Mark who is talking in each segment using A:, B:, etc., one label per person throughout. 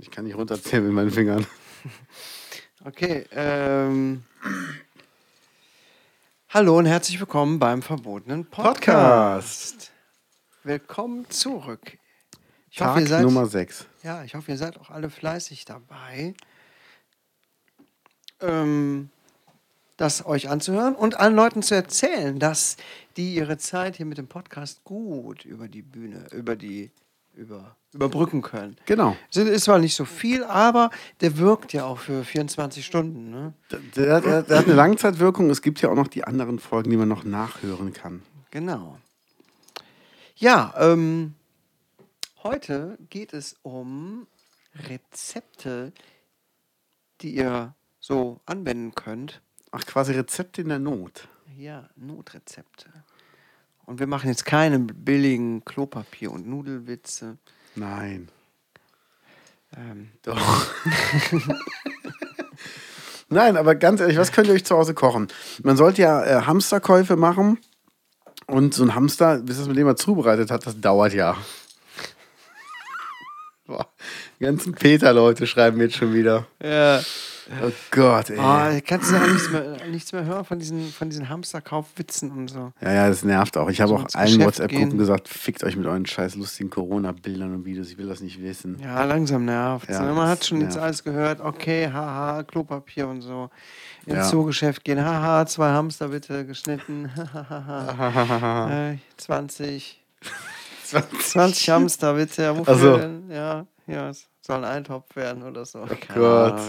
A: Ich kann nicht runterzählen mit meinen Fingern.
B: Okay, ähm. Hallo und herzlich willkommen beim verbotenen Podcast. Willkommen zurück. Ich
A: Tag
B: hoffe, ihr seid,
A: Nummer 6.
B: ja, ich hoffe, ihr seid auch alle fleißig dabei, ähm, das euch anzuhören und allen Leuten zu erzählen, dass die ihre Zeit hier mit dem Podcast gut über die Bühne, über die, über, überbrücken können.
A: Genau.
B: Sind- Ist zwar nicht so viel, aber der wirkt ja auch für 24 Stunden. Ne?
A: Der, der, der hat eine Langzeitwirkung. Es gibt ja auch noch die anderen Folgen, die man noch nachhören kann.
B: Genau. Ja, ähm, heute geht es um Rezepte, die ihr so anwenden könnt.
A: Ach, quasi Rezepte in der Not.
B: Ja, Notrezepte. Und wir machen jetzt keine billigen Klopapier- und Nudelwitze.
A: Nein.
B: Ähm,
A: Doch. Nein, aber ganz ehrlich, was könnt ihr euch zu Hause kochen? Man sollte ja äh, Hamsterkäufe machen. Und so ein Hamster, bis das mit dem man zubereitet hat, das dauert ja. Boah, die ganzen Peter-Leute schreiben jetzt schon wieder.
B: ja.
A: Oh Gott, ey.
B: Oh, kannst du auch nichts mehr, nichts mehr hören von diesen, von diesen Hamsterkaufwitzen und so.
A: Ja, ja, das nervt auch. Ich habe
B: So
A: auch allen WhatsApp-Gruppen gesagt, fickt euch mit euren scheiß lustigen Corona-Bildern und Videos. Ich will das nicht wissen.
B: Ja, langsam nervt.
A: Ja,
B: Man hat schon jetzt
A: nervt.
B: alles gehört. Okay, haha, Klopapier und so. Ins
A: Ja.
B: Zoogeschäft gehen. Haha, zwei Hamster bitte geschnitten. Hahaha. äh, 20. 20 Hamster bitte. Wofür
A: Ach so.
B: denn? Ja, ja, es soll ein Eintopf werden oder so. Oh
A: Gott.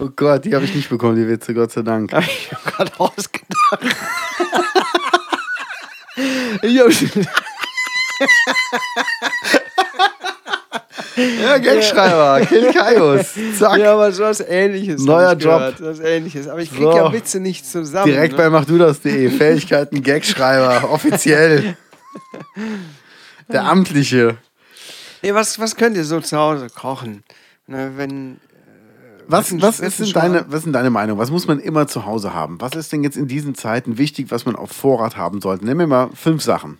A: Oh Gott, die habe ich nicht bekommen, die Witze, Gott sei Dank.
B: Hab ich mir gerade ausgedacht. ich hab schon,
A: Ja, Gagschreiber, Kill Kaius. Zack.
B: ja, aber so was ähnliches.
A: Neuer Job.
B: gehört, Was ähnliches. Aber ich krieg
A: So.
B: ja Witze nicht zusammen.
A: Direkt
B: ne?
A: bei machdudas.de. Fähigkeiten, Gagschreiber, offiziell. Der Amtliche.
B: Nee, was, was könnt ihr so zu Hause kochen? Ne, wenn,
A: Was,
B: Wessen-
A: was, ist denn deine, was ist deine Meinung? Was muss man immer zu Hause haben? Was ist denn jetzt in diesen Zeiten wichtig, was man auf Vorrat haben sollte? Nimm mir mal fünf Sachen.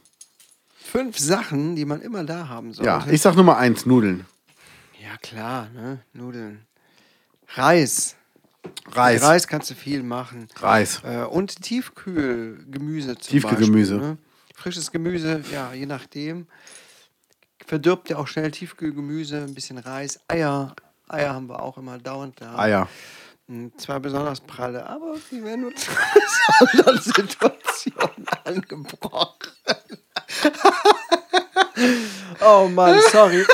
B: fünf Sachen, die man immer da haben sollte.
A: Ja, ich sag Nummer eins, Nudeln.
B: ja klar, ne? Nudeln. Reis.
A: Reis.
B: Mit Reis kannst du viel machen.
A: Reis.
B: Äh, und Tiefkühlgemüse zum
A: Tiefkühlgemüse.
B: Beispiel. Ne? Frisches Gemüse, ja, je nachdem. Verdirbt ja auch schnell Tiefkühlgemüse, ein bisschen Reis, Eier. Eier haben wir auch immer dauernd da.
A: Eier.
B: Hm, Zwar besonders pralle, aber die werden nur zu besonderen Situationen angebrochen. oh Mann, sorry.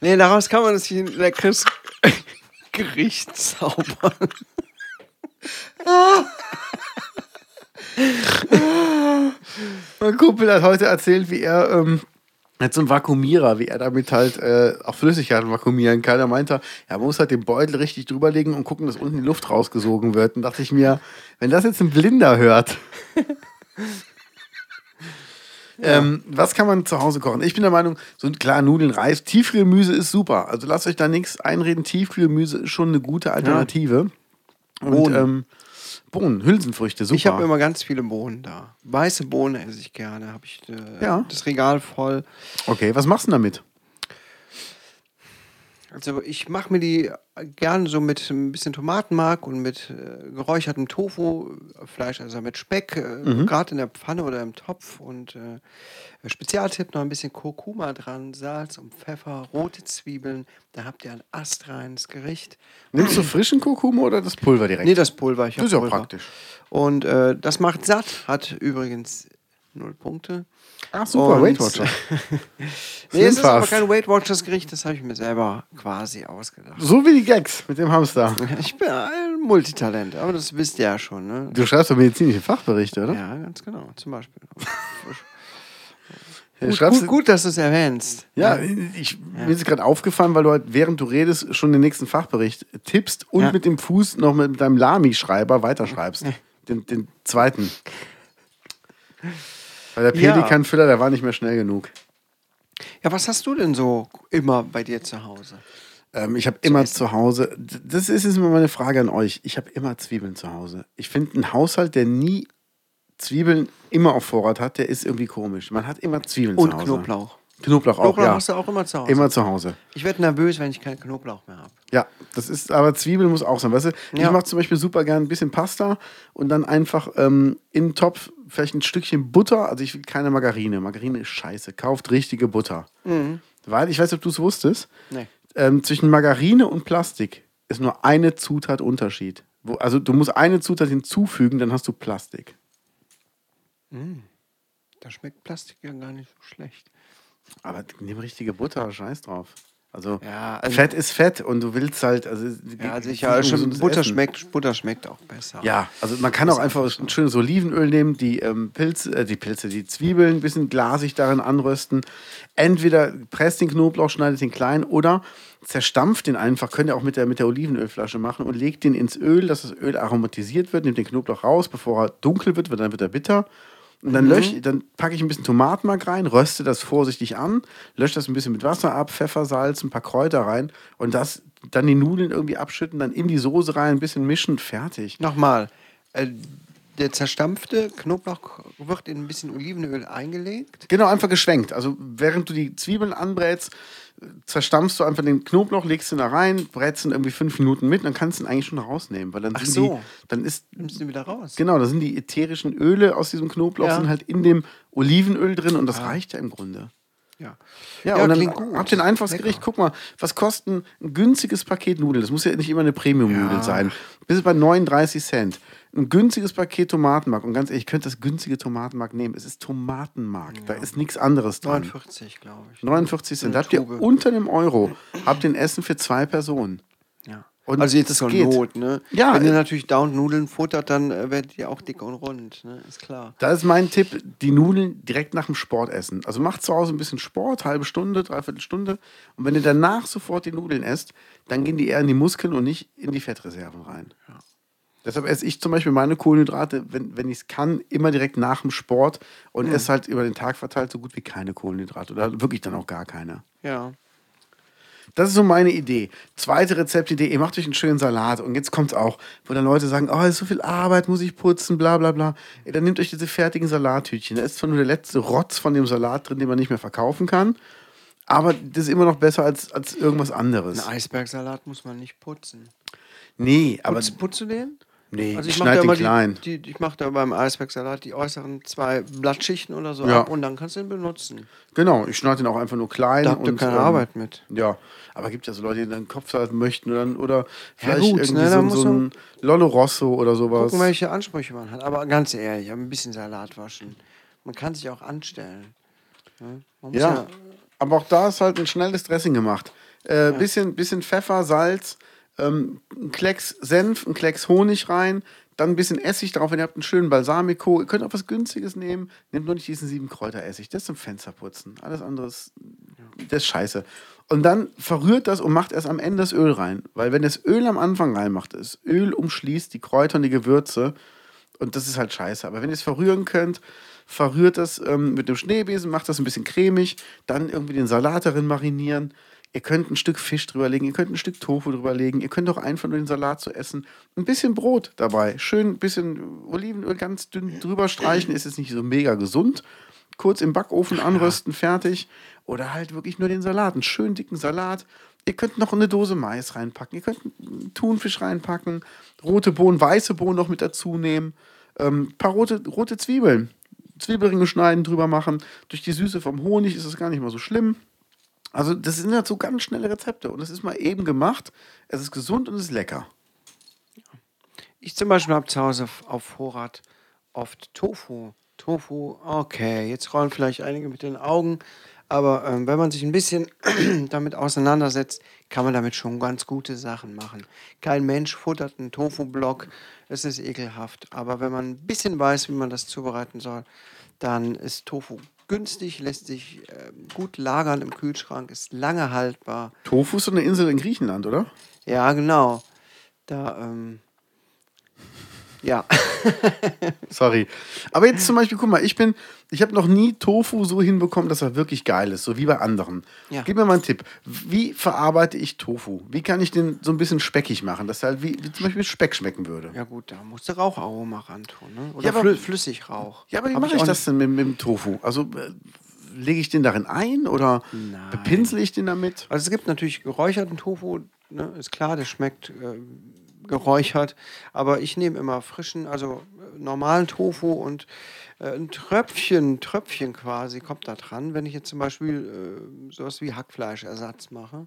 B: nee, daraus kann man sich ein leckeres Gericht zaubern.
A: Mein Kumpel hat heute erzählt, wie er ähm, hat so einen Vakuumierer, wie er damit halt äh, auch Flüssigkeiten vakuumieren kann. Er meinte, er muss halt den Beutel richtig drüberlegen und gucken, dass unten die Luft rausgesogen wird. Und dachte ich mir, wenn das jetzt ein Blinder hört. Ähm, was kann man zu Hause kochen? Ich bin der Meinung, so ein klar Nudeln, Reis, Tiefkühlgemüse ist super. Also lasst euch da nichts einreden. Tiefkühlgemüse ist schon eine gute Alternative. Und
B: Bohnen.
A: ähm, Bohnen, Hülsenfrüchte, super.
B: Ich habe immer ganz viele Bohnen da. Weiße Bohnen esse ich gerne. Habe ich äh,
A: Ja.
B: das Regal voll.
A: okay, was machst du damit?
B: Also ich mache mir die gerne so mit ein bisschen Tomatenmark und mit äh, geräuchertem Tofu, äh, Fleisch, also mit Speck, äh,
A: Mhm.
B: gerade in der Pfanne oder im Topf und äh, Spezialtipp noch ein bisschen Kurkuma dran, Salz und Pfeffer, rote Zwiebeln. Da habt ihr ein astreines Gericht.
A: Nimmst du frischen Kurkuma oder das Pulver direkt?
B: Nee, das Pulver. Ich
A: Das ist ja praktisch.
B: Und äh, das macht satt, hat übrigens null Punkte.
A: Ach super,
B: Und-
A: Weight Watcher.
B: Nee, es ist aber kein Weight Watchers Gericht, das habe ich mir selber quasi ausgedacht.
A: So wie die Gags mit dem Hamster.
B: Ich bin ein Multitalent, aber das wisst ihr ja schon, ne?
A: Du schreibst doch medizinische Fachberichte, oder?
B: Ja, ganz genau, zum Beispiel. Gut, gut, gut, dass du es erwähnst.
A: Ja, ich, mir ist gerade aufgefallen, weil du halt, während du redest, schon den nächsten Fachbericht tippst und
B: Ja.
A: mit dem Fuß noch mit deinem Lami-Schreiber weiterschreibst. Den, den zweiten. Weil der. Pelikan-Füller, der war nicht mehr schnell genug.
B: Ja, was hast du denn so immer bei dir zu Hause?
A: Ähm, ich habe immer zu Hause, das ist jetzt immer meine Frage an euch. Ich habe immer Zwiebeln zu Hause. Ich finde, ein Haushalt, der nie Zwiebeln immer auf Vorrat hat, der ist irgendwie komisch. Man hat immer Zwiebeln
B: Und
A: zu Hause.
B: Knoblauch.
A: Knoblauch auch,
B: Knoblauch
A: ja.
B: hast du auch immer zu Hause.
A: Immer zu Hause.
B: Ich werde nervös, wenn ich keinen Knoblauch mehr habe.
A: Ja, das ist, aber Zwiebeln muss auch sein. Weißt du, ich
B: Ja.
A: mache zum Beispiel super gern ein bisschen Pasta und dann einfach ähm, in den Topf vielleicht ein Stückchen Butter. Also ich will keine Margarine. Margarine ist scheiße. Kauft richtige Butter. Weil, ich weiß nicht, ob du es wusstest,
B: Nee.
A: ähm, zwischen Margarine und Plastik ist nur eine Zutat Unterschied. Wo, also du musst eine Zutat hinzufügen, dann hast du Plastik.
B: Da schmeckt Plastik ja gar nicht so schlecht.
A: Aber nimm richtige Butter, scheiß drauf. Also,
B: Ja, also-
A: Fett ist Fett und du willst halt. Also,
B: Ja, sicher.
A: um
B: Schon, Butter,
A: Essen.
B: schmeckt, Butter schmeckt auch besser.
A: Ja, also man kann auch einfach ein schönes Olivenöl nehmen, die ähm, Pilze, äh, die Pilze, die Zwiebeln ein bisschen glasig darin anrösten. Entweder presst den Knoblauch, schneidet ihn klein oder zerstampft den einfach, könnt ihr auch mit der, mit der Olivenölflasche machen und legt den ins Öl, dass das Öl aromatisiert wird, nehmt den Knoblauch raus, bevor er dunkel wird, weil dann wird er bitter. Und dann, lösch, dann packe ich ein bisschen Tomatenmark rein, röste das vorsichtig an, lösche das ein bisschen mit Wasser ab, Pfeffer, Salz, ein paar Kräuter rein und das dann die Nudeln irgendwie abschütten, dann in die Soße rein, ein bisschen mischen, fertig.
B: Nochmal. Äh, der zerstampfte Knoblauch wird in ein bisschen Olivenöl eingelegt.
A: Genau, einfach geschwenkt. Also während du die Zwiebeln anbrätst, zerstampfst du einfach den Knoblauch, legst ihn da rein, brätst ihn irgendwie fünf Minuten mit, dann kannst du ihn eigentlich schon rausnehmen. Weil dann
B: Ach
A: sind
B: so.
A: die, dann ist,
B: Nimmst du wieder raus.
A: genau, da sind die ätherischen Öle aus diesem Knoblauch,
B: Ja.
A: sind halt in dem Olivenöl drin und das reicht ja im Grunde.
B: Ja.
A: Ja,
B: Ja,
A: und dann
B: gut.
A: habt ihr ein einfaches
B: Lecker.
A: Gericht. Guck mal, was kostet ein, günstiges Paket Nudeln? Das muss ja nicht immer eine Premium-Nudel
B: Ja.
A: sein. Bis bei 39 Cent. Ein günstiges Paket Tomatenmark. Und ganz ehrlich, ich könnte das günstige Tomatenmark nehmen. Es ist Tomatenmark. Da ist nichts anderes dran.
B: 49, glaube ich.
A: 49 Cent. Da habt ihr unter dem Euro habt ihr ein Essen für zwei Personen.
B: Ja.
A: Und
B: also jetzt zur
A: geht.
B: Not, ne?
A: Ja,
B: Wenn ihr natürlich dauernd Nudeln futtert, dann äh, werdet ihr auch dick und rund, ne? Ist klar.
A: Da ist mein Tipp, die Nudeln direkt nach dem Sport essen. Also macht zu Hause ein bisschen Sport, halbe Stunde, dreiviertel Stunde. Und wenn ihr danach sofort die Nudeln esst, dann gehen die eher in die Muskeln und nicht in die Fettreserven rein. Deshalb esse ich zum Beispiel meine Kohlenhydrate, wenn, wenn ich es kann, immer direkt nach dem Sport und esse halt über den Tag verteilt so gut wie keine Kohlenhydrate. Oder wirklich dann auch gar keine.
B: Ja.
A: Das ist so meine Idee. Zweite Rezeptidee, ihr macht euch einen schönen Salat und jetzt kommt's auch, wo dann Leute sagen, oh, ist so viel Arbeit, muss ich putzen, bla bla bla. Ey, dann nehmt euch diese fertigen Salattütchen. Da ist zwar nur der letzte Rotz von dem Salat drin, den man nicht mehr verkaufen kann, aber das ist immer noch besser als, als irgendwas anderes.
B: Ein Eisbergsalat muss man nicht putzen.
A: Nee, aber
B: Putz, putzt du den?
A: Nee,
B: Also
A: ich schneide
B: da
A: den klein.
B: die, die, ich mache da beim Eisbergsalat die äußeren zwei Blattschichten oder so
A: Ja.
B: ab und dann kannst du ihn benutzen.
A: Genau, ich schneide den auch einfach nur klein.
B: Da habt ihr
A: und,
B: keine
A: ähm,
B: Arbeit mit.
A: Ja, aber gibt ja so Leute, die dann Kopfsalat möchten oder, oder vielleicht
B: gut,
A: irgendwie
B: ne,
A: so, so ein Lollo Rosso oder sowas.
B: Gucken, welche Ansprüche man hat. Aber ganz ehrlich, ein bisschen Salat waschen. Man kann sich auch anstellen. Ne? Muss
A: Ja, aber auch da ist halt ein schnelles Dressing gemacht. Äh, bisschen, bisschen Pfeffer, Salz, ähm, ein Klecks Senf, ein Klecks Honig rein, dann ein bisschen Essig drauf. Wenn ihr habt einen schönen Balsamico, ihr könnt auch was Günstiges nehmen. Nehmt nur nicht diesen sieben Kräuteressig, das ist zum Fensterputzen. Alles andere ist, das ist scheiße. Und dann verrührt das und macht erst am Ende das Öl rein. Weil wenn das Öl am Anfang reinmacht, das Öl umschließt die Kräuter und die Gewürze und das ist halt scheiße. Aber wenn ihr es verrühren könnt, verrührt das ähm, mit einem Schneebesen, macht das ein bisschen cremig, dann irgendwie den Salat darin marinieren. Ihr könnt ein Stück Fisch drüberlegen, ihr könnt ein Stück Tofu drüberlegen, ihr könnt auch einfach nur den Salat zu essen. Ein bisschen Brot dabei, schön ein bisschen Olivenöl ganz dünn drüber streichen, ist jetzt nicht so mega gesund. Kurz im Backofen anrösten, fertig. Oder halt wirklich nur den Salat, einen schönen dicken Salat. Ihr könnt noch eine Dose Mais reinpacken, ihr könnt einen Thunfisch reinpacken, rote Bohnen, weiße Bohnen noch mit dazu nehmen, ähm, paar rote, rote Zwiebeln, Zwiebelringe schneiden, drüber machen. Durch die Süße vom Honig ist es gar nicht mal so schlimm. Also, das sind halt so ganz schnelle Rezepte und es ist mal eben gemacht. Es ist gesund und es ist lecker.
B: Ich zum Beispiel habe zu Hause auf- Vorrat oft Tofu. Tofu, okay, jetzt rollen vielleicht einige mit den Augen, aber ähm, wenn man sich ein bisschen damit auseinandersetzt, kann man damit schon ganz gute Sachen machen. Kein Mensch futtert einen Tofu-Block, es ist ekelhaft, aber wenn man ein bisschen weiß, wie man das zubereiten soll, dann ist Tofu günstig, lässt sich ähm, gut lagern im Kühlschrank, ist lange haltbar.
A: Tofu ist so eine Insel in Griechenland, oder?
B: Ja, genau. Da, ähm, ja.
A: Sorry. Aber jetzt zum Beispiel, guck mal, ich bin, ich habe noch nie Tofu so hinbekommen, dass er wirklich geil ist, so wie bei anderen.
B: Ja.
A: Gib mir mal einen Tipp. Wie verarbeite ich Tofu? Wie kann ich den so ein bisschen speckig machen, dass er halt wie, wie zum Beispiel Speck schmecken würde?
B: Ja gut, da musst du Raucharoma ran tun, ne? Oder
A: Ja, aber-
B: Flü Flüssigrauch.
A: Ja, aber wie mache ich
B: auch
A: das denn mit, mit dem Tofu? Also äh, lege ich den darin ein oder
B: Nein.
A: bepinsel ich den damit?
B: Also es gibt natürlich geräucherten Tofu, ne, ist klar, der schmeckt äh, geräuchert, aber ich nehme immer frischen, also äh, normalen Tofu und äh, ein Tröpfchen, Tröpfchen quasi kommt da dran. Wenn ich jetzt zum Beispiel äh, sowas wie Hackfleischersatz mache,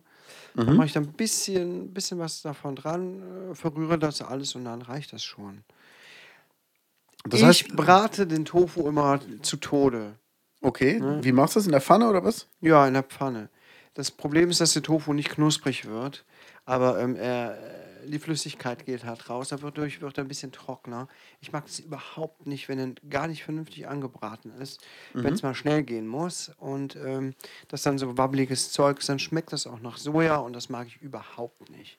B: dann mache ich da ein bisschen, bisschen was davon dran, äh, verrühre das alles und dann reicht das schon.
A: Das
B: ich
A: heißt,
B: brate den Tofu immer zu Tode.
A: okay, wie machst du das? In der Pfanne oder was?
B: Ja, in der Pfanne. Das Problem ist, dass der Tofu nicht knusprig wird, aber ähm, er, äh, die Flüssigkeit geht halt raus, dadurch wird er ein bisschen trockener. Ich mag es überhaupt nicht, wenn er gar nicht vernünftig angebraten ist, wenn es mal schnell gehen muss und ähm, das dann so wabbeliges Zeug ist, dann schmeckt das auch nach Soja und das mag ich überhaupt nicht.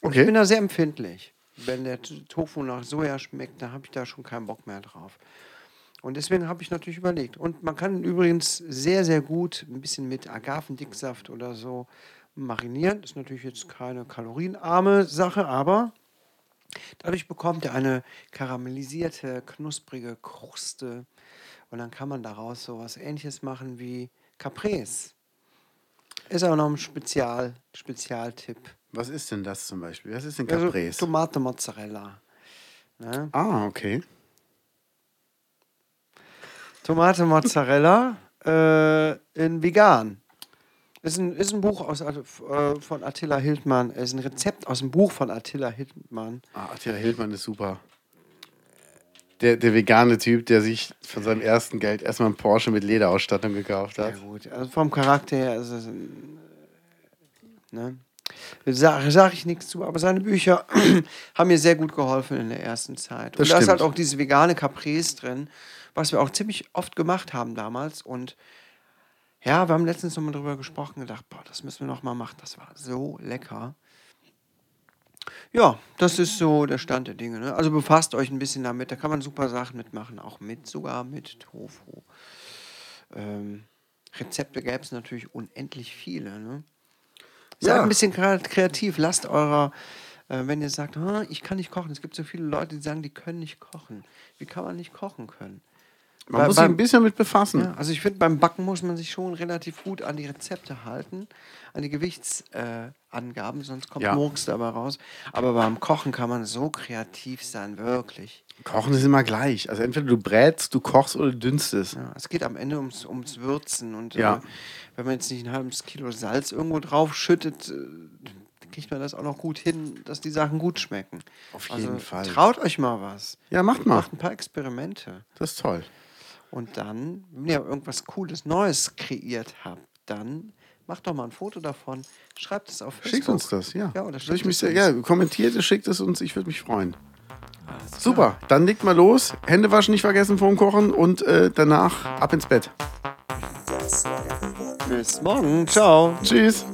B: Und
A: Okay.
B: ich bin da sehr empfindlich. Wenn der Tofu nach Soja schmeckt, dann habe ich da schon keinen Bock mehr drauf. Und deswegen habe ich natürlich überlegt. Und man kann ihn übrigens sehr, sehr gut ein bisschen mit Agavendicksaft oder so marinieren. Ist natürlich jetzt keine kalorienarme Sache, aber dadurch bekommt er eine karamellisierte, knusprige Kruste. Und dann kann man daraus so was ähnliches machen wie Caprese. Ist aber noch ein Spezial, Spezialtipp.
A: Was ist denn das zum Beispiel? Was ist denn
B: Also
A: Caprese?
B: Tomate Mozzarella. Ne?
A: ah, okay.
B: Tomate Mozzarella äh, in vegan. Ist ein, ist ein Buch aus, äh, von Attila Hildmann. Ist ein Rezept aus dem Buch von Attila Hildmann.
A: Ah, Attila Hildmann ist super. Der, der vegane Typ, der sich von seinem ersten Geld erstmal einen Porsche mit Lederausstattung gekauft
B: Ja
A: hat.
B: gut, also vom Charakter her ist es ein, äh, ne? Sage sag ich nichts zu, aber seine Bücher haben mir sehr gut geholfen in der ersten Zeit.
A: Das
B: und da ist halt
A: stimmt.
B: auch diese vegane Caprese drin, was wir auch ziemlich oft gemacht haben damals. Und ja, wir haben letztens nochmal drüber gesprochen, gedacht, boah, das müssen wir nochmal machen. Das war so lecker. Ja, das ist so der Stand der Dinge. Ne? Also befasst euch ein bisschen damit. Da kann man super Sachen mitmachen, auch mit, sogar mit Tofu. Ähm, Rezepte gäbe es natürlich unendlich viele. Ne? Seid
A: Ja.
B: ein bisschen kre- kreativ. Lasst eurer, äh, wenn ihr sagt, "Ah, ich kann nicht kochen. Es gibt so viele Leute, die sagen, die können nicht kochen. Wie kann man nicht kochen können?
A: Man
B: Bei-
A: muss sich ein bisschen mit befassen.
B: Ja, also ich finde, beim Backen muss man sich schon relativ gut an die Rezepte halten, an die Gewichtsangaben, äh, sonst kommt
A: Ja.
B: Murks dabei raus. Aber beim Kochen kann man so kreativ sein, wirklich.
A: Kochen ist immer gleich. Also entweder du brätst, du kochst oder du dünstest.
B: Ja, es geht am Ende ums, ums Würzen. Und
A: Ja.
B: äh, wenn man jetzt nicht ein halbes Kilo Salz irgendwo drauf schüttet, äh, kriegt man das auch noch gut hin, dass die Sachen gut schmecken.
A: Auf
B: also,
A: jeden Fall.
B: Traut euch mal was.
A: Ja, macht mal.
B: Macht ein paar Experimente.
A: Das ist toll.
B: Und dann, wenn ihr irgendwas Cooles, Neues kreiert habt, dann macht doch mal ein Foto davon, schreibt es auf Facebook.
A: Schickt uns das, ja.
B: Ja, oder
A: Würde ich
B: schickt
A: mich
B: es
A: sehr, ja, kommentiert es, schickt es uns, ich würde mich freuen. Super, dann legt mal los. Hände waschen nicht vergessen vorm Kochen und äh, danach ab ins Bett.
B: Bis morgen. Ciao.
A: Tschüss.